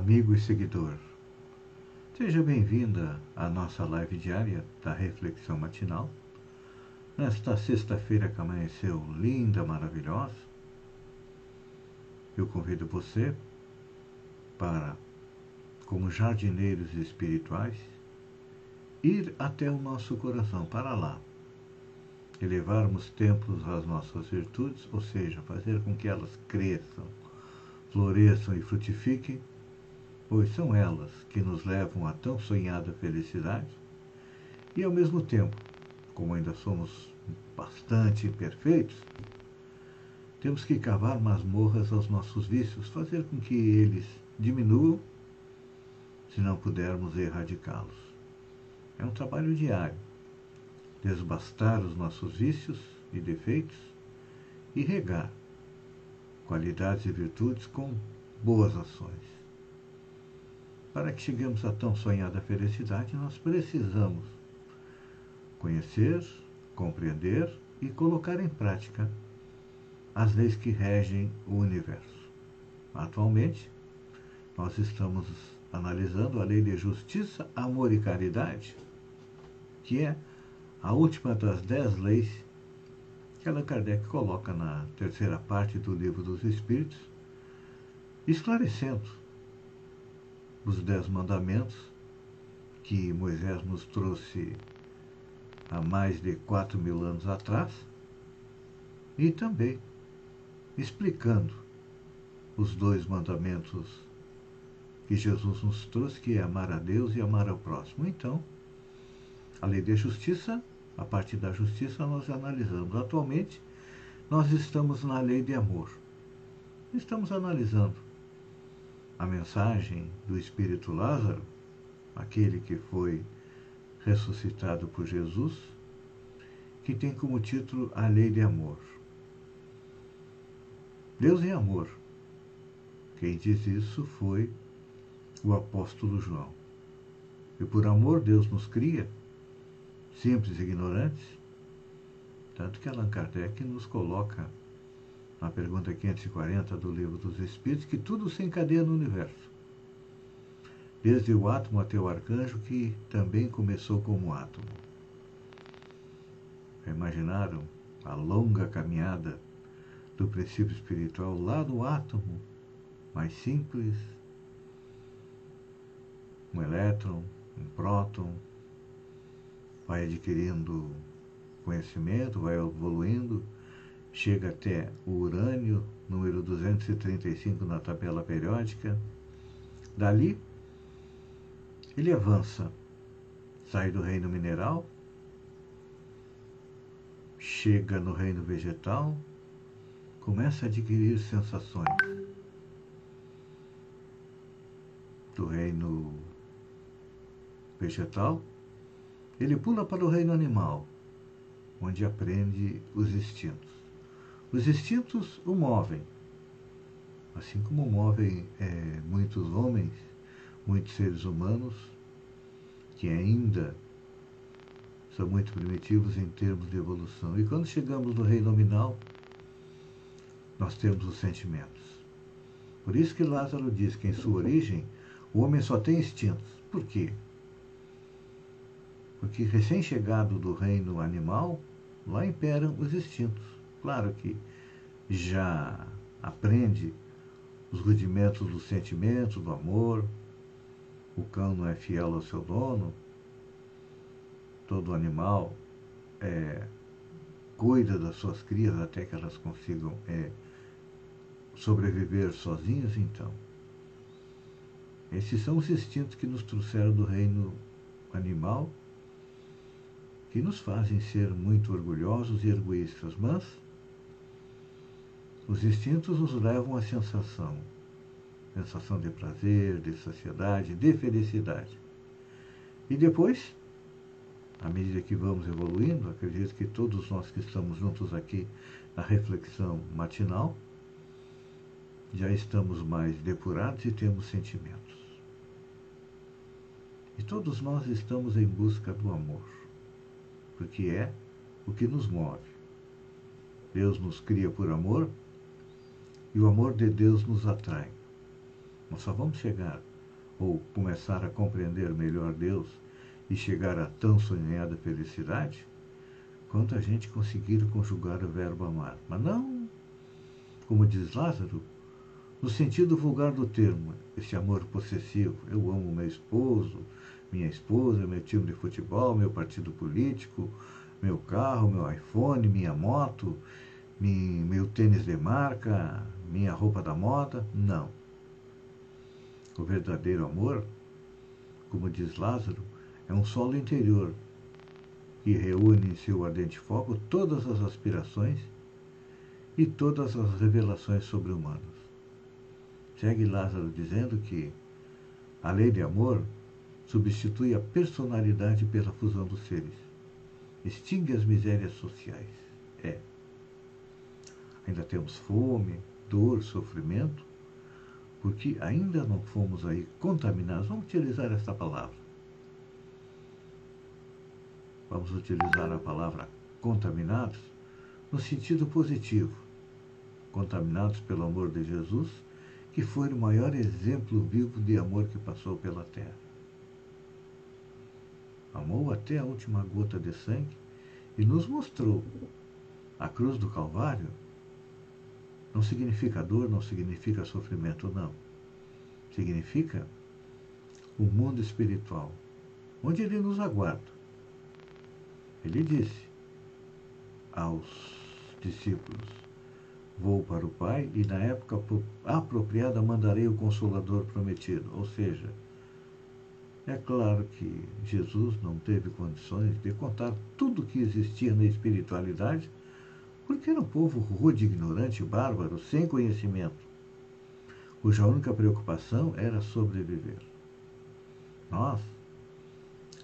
amigo e seguidor. Seja bem-vinda à nossa live diária da Reflexão Matinal. Nesta sexta-feira que amanheceu linda, maravilhosa, eu convido você para, como jardineiros espirituais, ir até o nosso coração, para lá, elevarmos templos às nossas virtudes, ou seja, fazer com que elas cresçam floresçam e frutifiquem, pois são elas que nos levam à tão sonhada felicidade, e ao mesmo tempo, como ainda somos bastante imperfeitos, temos que cavar masmorras aos nossos vícios, fazer com que eles diminuam, se não pudermos erradicá-los. É um trabalho diário. Desbastar os nossos vícios e defeitos e regar qualidades e virtudes com boas ações. Para que cheguemos à tão sonhada felicidade, nós precisamos conhecer, compreender e colocar em prática as leis que regem o universo. Atualmente, nós estamos analisando a lei de justiça, amor e caridade, que é a última das dez leis que Allan Kardec coloca na terceira parte do Livro dos Espíritos, esclarecendo os Dez Mandamentos que Moisés nos trouxe há mais de quatro mil anos atrás e também explicando os dois mandamentos que Jesus nos trouxe, que é amar a Deus e amar ao próximo. Então, a lei de justiça a partir da justiça, nós analisamos. Atualmente, nós estamos na lei de amor. Estamos analisando a mensagem do Espírito Lázaro, aquele que foi ressuscitado por Jesus, que tem como título A Lei de Amor. Deus é amor. Quem diz isso foi o apóstolo João. E por amor Deus nos cria simples e ignorantes, tanto que Allan Kardec nos coloca na pergunta 540 do Livro dos Espíritos que tudo se encadeia no universo. Desde o átomo até o arcanjo, que também começou como átomo. imaginaram a longa caminhada do princípio espiritual lá do átomo mais simples, um elétron, um próton, vai adquirindo conhecimento, vai evoluindo, chega até o urânio, número 235 na tabela periódica. Dali, ele avança, sai do reino mineral, chega no reino vegetal, começa a adquirir sensações. Do reino vegetal, ele pula para o reino animal, onde aprende os instintos. Os instintos o movem, assim como movem é, muitos homens, muitos seres humanos, que ainda são muito primitivos em termos de evolução. E quando chegamos no reino nominal, nós temos os sentimentos. Por isso que Lázaro diz que em sua origem o homem só tem instintos. Por quê? Porque recém-chegado do reino animal, lá imperam os instintos. Claro que já aprende os rudimentos do sentimento, do amor. O cão não é fiel ao seu dono. Todo animal é, cuida das suas crias até que elas consigam é, sobreviver sozinhas, então. Esses são os instintos que nos trouxeram do reino animal que nos fazem ser muito orgulhosos e egoístas, mas os instintos nos levam à sensação sensação de prazer, de saciedade, de felicidade. E depois, à medida que vamos evoluindo, acredito que todos nós que estamos juntos aqui na reflexão matinal, já estamos mais depurados e temos sentimentos. E todos nós estamos em busca do amor, porque é o que nos move. Deus nos cria por amor e o amor de Deus nos atrai. Nós só vamos chegar ou começar a compreender melhor Deus e chegar à tão sonhada felicidade quando a gente conseguir conjugar o verbo amar. Mas não, como diz Lázaro, no sentido vulgar do termo, esse amor possessivo. Eu amo meu esposo, minha esposa, meu time de futebol, meu partido político, meu carro, meu iPhone, minha moto, meu tênis de marca, minha roupa da moda. Não. O verdadeiro amor, como diz Lázaro, é um solo interior que reúne em seu ardente foco todas as aspirações e todas as revelações sobre-humanas. Segue Lázaro dizendo que a lei de amor substitui a personalidade pela fusão dos seres, extingue as misérias sociais. É. Ainda temos fome, dor, sofrimento, porque ainda não fomos aí contaminados. Vamos utilizar essa palavra. Vamos utilizar a palavra contaminados no sentido positivo. Contaminados pelo amor de Jesus, que foi o maior exemplo vivo de amor que passou pela terra amou até a última gota de sangue e nos mostrou a cruz do Calvário não significa dor, não significa sofrimento, não. Significa o mundo espiritual, onde ele nos aguarda. Ele disse aos discípulos: Vou para o Pai e na época apropriada mandarei o Consolador prometido. Ou seja, é claro que Jesus não teve condições de contar tudo o que existia na espiritualidade, porque era um povo rude, ignorante, bárbaro, sem conhecimento, cuja única preocupação era sobreviver. Nós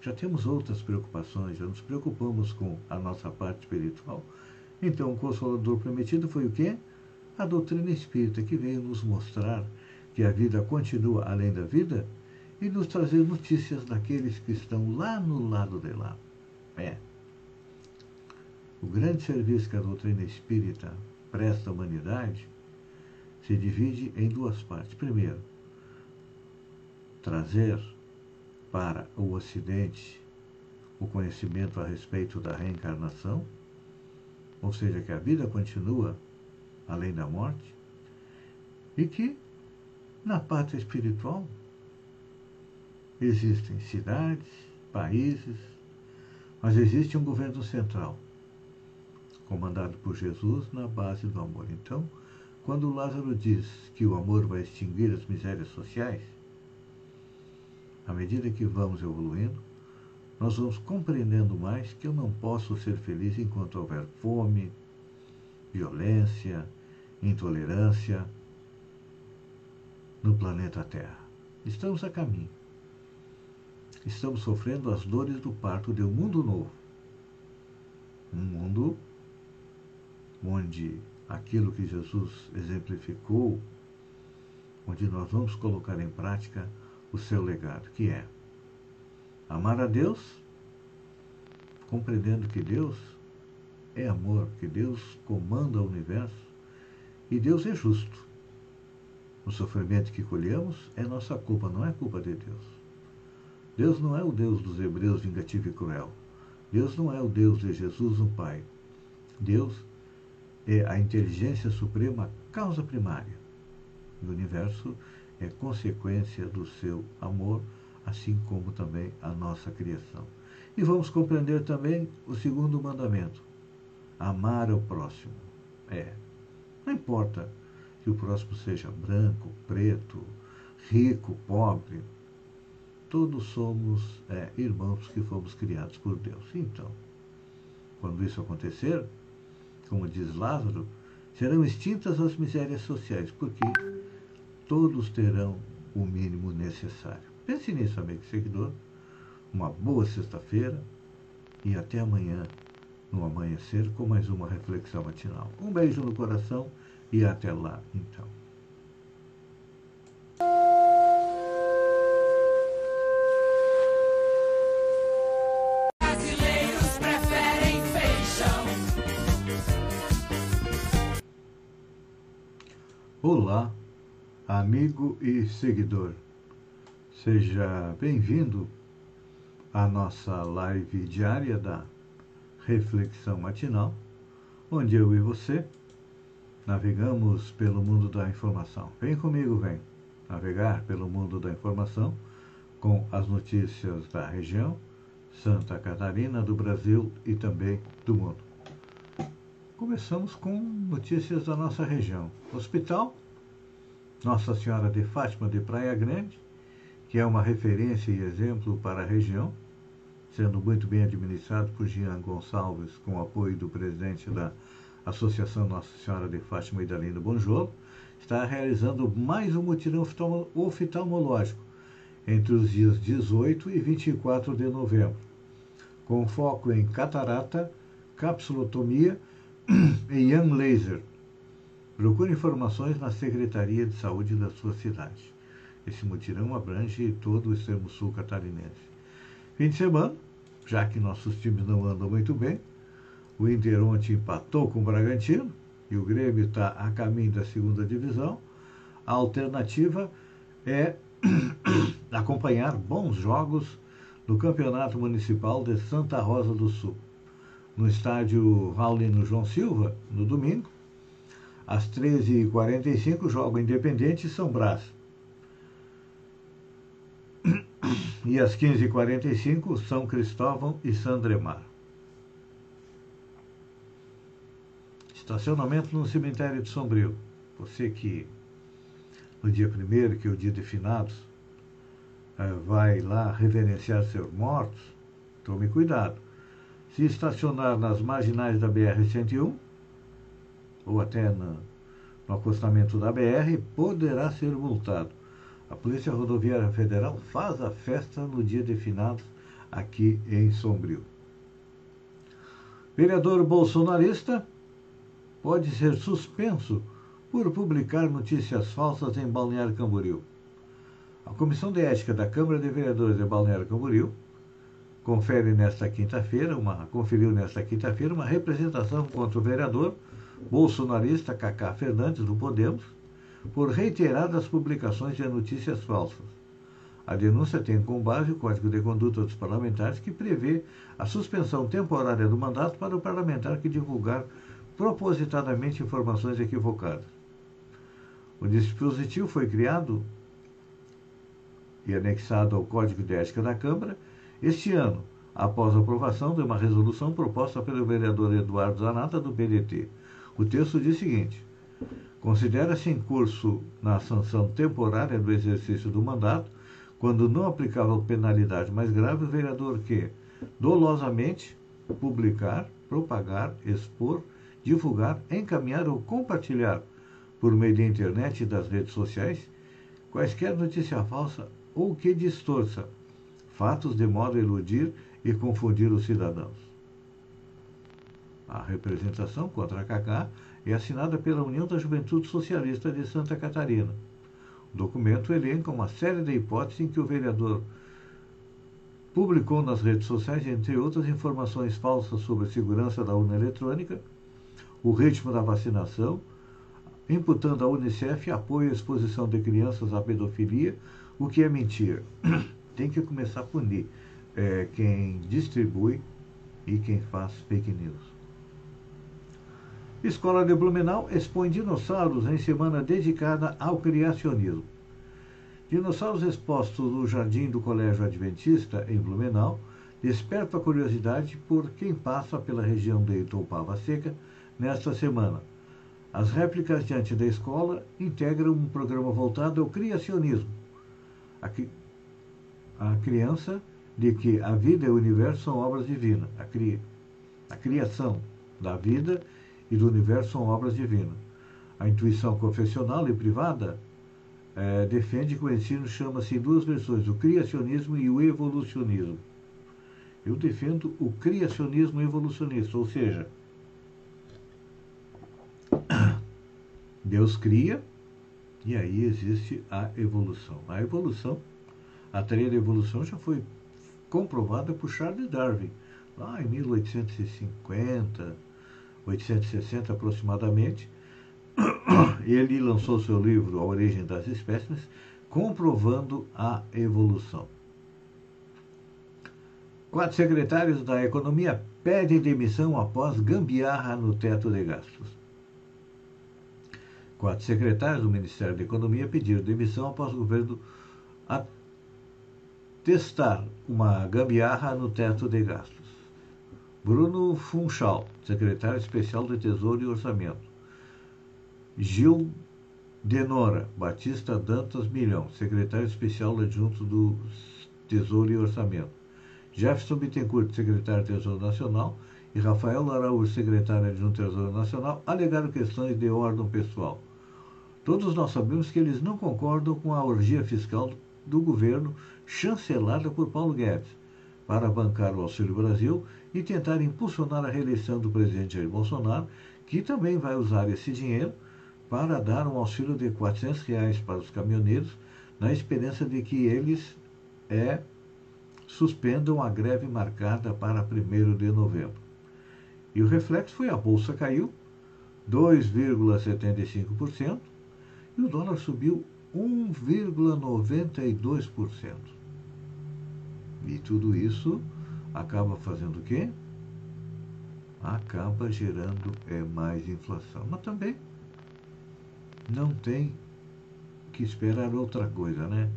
já temos outras preocupações, já nos preocupamos com a nossa parte espiritual. Então, o Consolador prometido foi o quê? A doutrina espírita que veio nos mostrar que a vida continua além da vida e nos trazer notícias daqueles que estão lá no lado de lá. É. O grande serviço que a doutrina espírita presta à humanidade se divide em duas partes. Primeiro, trazer para o Ocidente o conhecimento a respeito da reencarnação, ou seja, que a vida continua além da morte, e que na pátria espiritual Existem cidades, países, mas existe um governo central, comandado por Jesus na base do amor. Então, quando Lázaro diz que o amor vai extinguir as misérias sociais, à medida que vamos evoluindo, nós vamos compreendendo mais que eu não posso ser feliz enquanto houver fome, violência, intolerância no planeta Terra. Estamos a caminho estamos sofrendo as dores do parto de um mundo novo. Um mundo onde aquilo que Jesus exemplificou, onde nós vamos colocar em prática o seu legado, que é amar a Deus, compreendendo que Deus é amor, que Deus comanda o universo e Deus é justo. O sofrimento que colhemos é nossa culpa, não é culpa de Deus. Deus não é o Deus dos hebreus vingativo e cruel. Deus não é o Deus de Jesus, o Pai. Deus é a inteligência suprema, causa primária. O universo é consequência do seu amor, assim como também a nossa criação. E vamos compreender também o segundo mandamento: amar ao próximo. É, não importa que o próximo seja branco, preto, rico, pobre, todos somos é, irmãos que fomos criados por Deus. Então, quando isso acontecer, como diz Lázaro, serão extintas as misérias sociais, porque todos terão o mínimo necessário. Pense nisso, amigo seguidor. Uma boa sexta-feira e até amanhã no amanhecer com mais uma reflexão matinal. Um beijo no coração e até lá, então. Amigo e seguidor. Seja bem-vindo à nossa live diária da Reflexão Matinal, onde eu e você navegamos pelo mundo da informação. Vem comigo, vem navegar pelo mundo da informação com as notícias da região, Santa Catarina, do Brasil e também do mundo. Começamos com notícias da nossa região. Hospital Nossa Senhora de Fátima de Praia Grande, que é uma referência e exemplo para a região, sendo muito bem administrado por Jean Gonçalves, com o apoio do presidente da Associação Nossa Senhora de Fátima e da Linda Bonjolo, está realizando mais um mutirão oftalmológico entre os dias 18 e 24 de novembro, com foco em catarata, capsulotomia e young laser. Procure informações na Secretaria de Saúde da sua cidade. Esse mutirão abrange todo o extremo sul catarinense. Fim de semana, já que nossos times não andam muito bem, o Inter ontem empatou com o Bragantino e o Grêmio está a caminho da segunda divisão. A alternativa é acompanhar bons jogos no Campeonato Municipal de Santa Rosa do Sul. No estádio Raulino João Silva, no domingo, às 13h45, joga Independente e São Brás. e às 15h45, São Cristóvão e Sandremar. Estacionamento no cemitério de Sombrio. Você que no dia primeiro, que é o dia de finados, eh, vai lá reverenciar seus mortos, tome cuidado. Se estacionar nas marginais da BR-101, ou até no, acostamento da BR, poderá ser multado. A Polícia Rodoviária Federal faz a festa no dia de finados aqui em Sombrio. Vereador bolsonarista pode ser suspenso por publicar notícias falsas em Balneário Camboriú. A Comissão de Ética da Câmara de Vereadores de Balneário Camboriú confere nesta quinta-feira, uma conferiu nesta quinta-feira uma representação contra o vereador bolsonarista Cacá Fernandes do Podemos por reiteradas publicações de notícias falsas. A denúncia tem como base o Código de Conduta dos Parlamentares, que prevê a suspensão temporária do mandato para o parlamentar que divulgar propositadamente informações equivocadas. O dispositivo foi criado e anexado ao Código de Ética da Câmara este ano, após a aprovação de uma resolução proposta pelo vereador Eduardo Zanata, do PDT. O texto diz o seguinte: Considera-se em curso na sanção temporária do exercício do mandato, quando não aplicável penalidade mais grave, o vereador que, dolosamente, publicar, propagar, expor, divulgar, encaminhar ou compartilhar, por meio da internet e das redes sociais, quaisquer notícia falsa ou que distorça fatos de modo a iludir e confundir os cidadãos. A representação contra a Cacá é assinada pela União da Juventude Socialista de Santa Catarina. O documento elenca uma série de hipóteses em que o vereador publicou nas redes sociais, entre outras, informações falsas sobre a segurança da urna eletrônica, o ritmo da vacinação, imputando à Unicef apoio à exposição de crianças à pedofilia, o que é mentira. Tem que começar a punir é, quem distribui e quem faz fake news. Escola de Blumenau expõe dinossauros em semana dedicada ao criacionismo. Dinossauros expostos no jardim do Colégio Adventista, em Blumenau, despertam a curiosidade por quem passa pela região de Itoupava Seca nesta semana. As réplicas diante da escola integram um programa voltado ao criacionismo. A, a criança de que a vida e o universo são obras divinas. A, cria, a criação da vida e do universo são obras divinas. A intuição confessional e privada é, defende que o ensino chama-se em duas versões, o criacionismo e o evolucionismo. Eu defendo o criacionismo evolucionista, ou seja, Deus cria e aí existe a evolução. A evolução, a teoria da evolução já foi comprovada por Charles Darwin, lá em 1850, 860 aproximadamente. Ele lançou seu livro A Origem das Espécies, comprovando a evolução. Quatro secretários da Economia pedem demissão após gambiarra no teto de gastos. Quatro secretários do Ministério da Economia pediram demissão após o governo testar uma gambiarra no teto de gastos. Bruno Funchal, secretário especial do Tesouro e Orçamento. Gil Denora Batista Dantas Milhão, secretário especial adjunto do Tesouro e Orçamento. Jefferson Bittencourt, secretário do Tesouro Nacional, e Rafael Araújo, secretário adjunto do Tesouro Nacional, alegaram questões de ordem pessoal. Todos nós sabemos que eles não concordam com a orgia fiscal do governo chancelada por Paulo Guedes para bancar o Auxílio Brasil e tentar impulsionar a reeleição do presidente Jair Bolsonaro, que também vai usar esse dinheiro para dar um auxílio de 400 reais para os caminhoneiros, na esperança de que eles é, suspendam a greve marcada para 1 de novembro. E o reflexo foi a bolsa caiu 2,75% e o dólar subiu 1,92%. E tudo isso acaba fazendo o quê? Acaba gerando é, mais inflação. Mas também não tem que esperar outra coisa, né?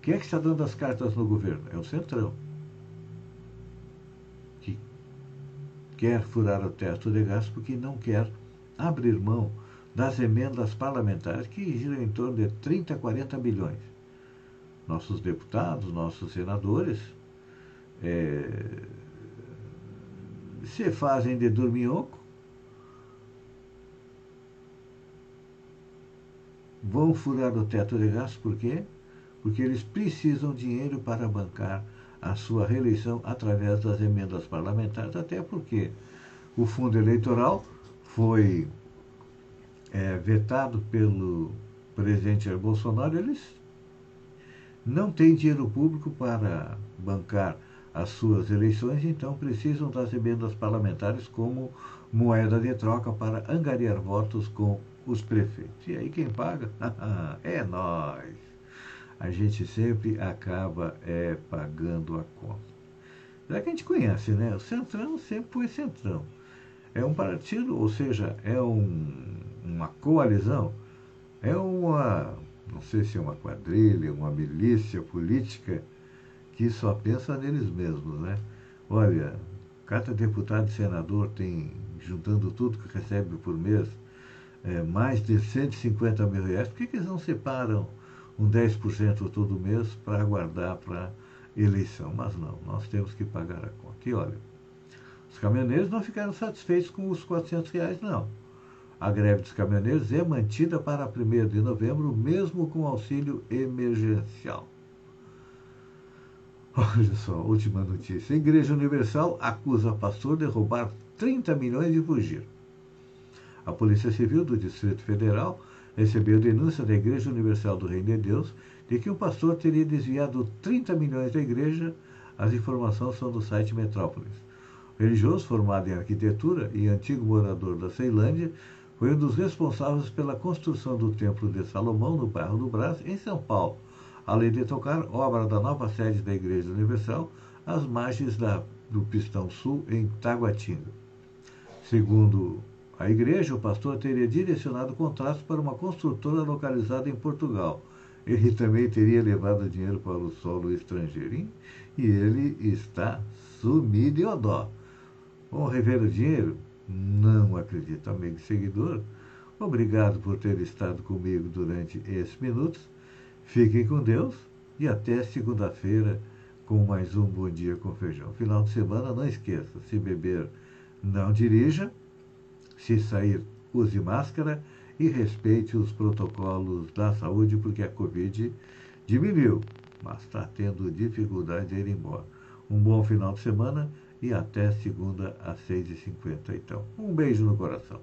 Quem é que está dando as cartas no governo? É o Centrão. Que quer furar o teto de gasto porque não quer abrir mão das emendas parlamentares, que giram em torno de 30 a 40 bilhões. Nossos deputados, nossos senadores, é, se fazem de dorminhoco, vão furar o teto de gastos, por quê? Porque eles precisam dinheiro para bancar a sua reeleição através das emendas parlamentares, até porque o fundo eleitoral foi é, vetado pelo presidente Bolsonaro, eles não têm dinheiro público para bancar as suas eleições, então precisam das emendas parlamentares como moeda de troca para angariar votos com os prefeitos. E aí quem paga? é nós. A gente sempre acaba é, pagando a conta. Já que a gente conhece, né? O Centrão sempre foi Centrão. É um partido, ou seja, é um, uma coalizão, é uma, não sei se é uma quadrilha, uma milícia política que só pensa neles mesmos, né? Olha, cada deputado e senador tem, juntando tudo que recebe por mês, é, mais de 150 mil reais. Por que, que eles não separam um 10% todo mês para aguardar para eleição? Mas não, nós temos que pagar a conta. E olha, os caminhoneiros não ficaram satisfeitos com os 400 reais, não. A greve dos caminhoneiros é mantida para 1 de novembro, mesmo com auxílio emergencial. Olha só, última notícia. A Igreja Universal acusa pastor de roubar 30 milhões e fugir. A Polícia Civil do Distrito Federal recebeu denúncia da Igreja Universal do Reino de Deus de que um pastor teria desviado 30 milhões da igreja. As informações são do site Metrópolis. Religioso formado em arquitetura e antigo morador da Ceilândia, foi um dos responsáveis pela construção do Templo de Salomão no bairro do Brás, em São Paulo, além de tocar obra da nova sede da Igreja Universal às margens da, do Pistão Sul, em Taguatinga. Segundo a igreja, o pastor teria direcionado contratos para uma construtora localizada em Portugal. Ele também teria levado dinheiro para o solo estrangeiro e ele está sumido e odó. Vão rever o dinheiro? Não acredito, amigo seguidor. Obrigado por ter estado comigo durante esses minutos. Fiquem com Deus e até segunda-feira com mais um Bom Dia com Feijão. Final de semana, não esqueça, se beber, não dirija. Se sair, use máscara e respeite os protocolos da saúde, porque a Covid diminuiu, mas está tendo dificuldade de ir embora. Um bom final de semana e até segunda às 6h50, então. Um beijo no coração.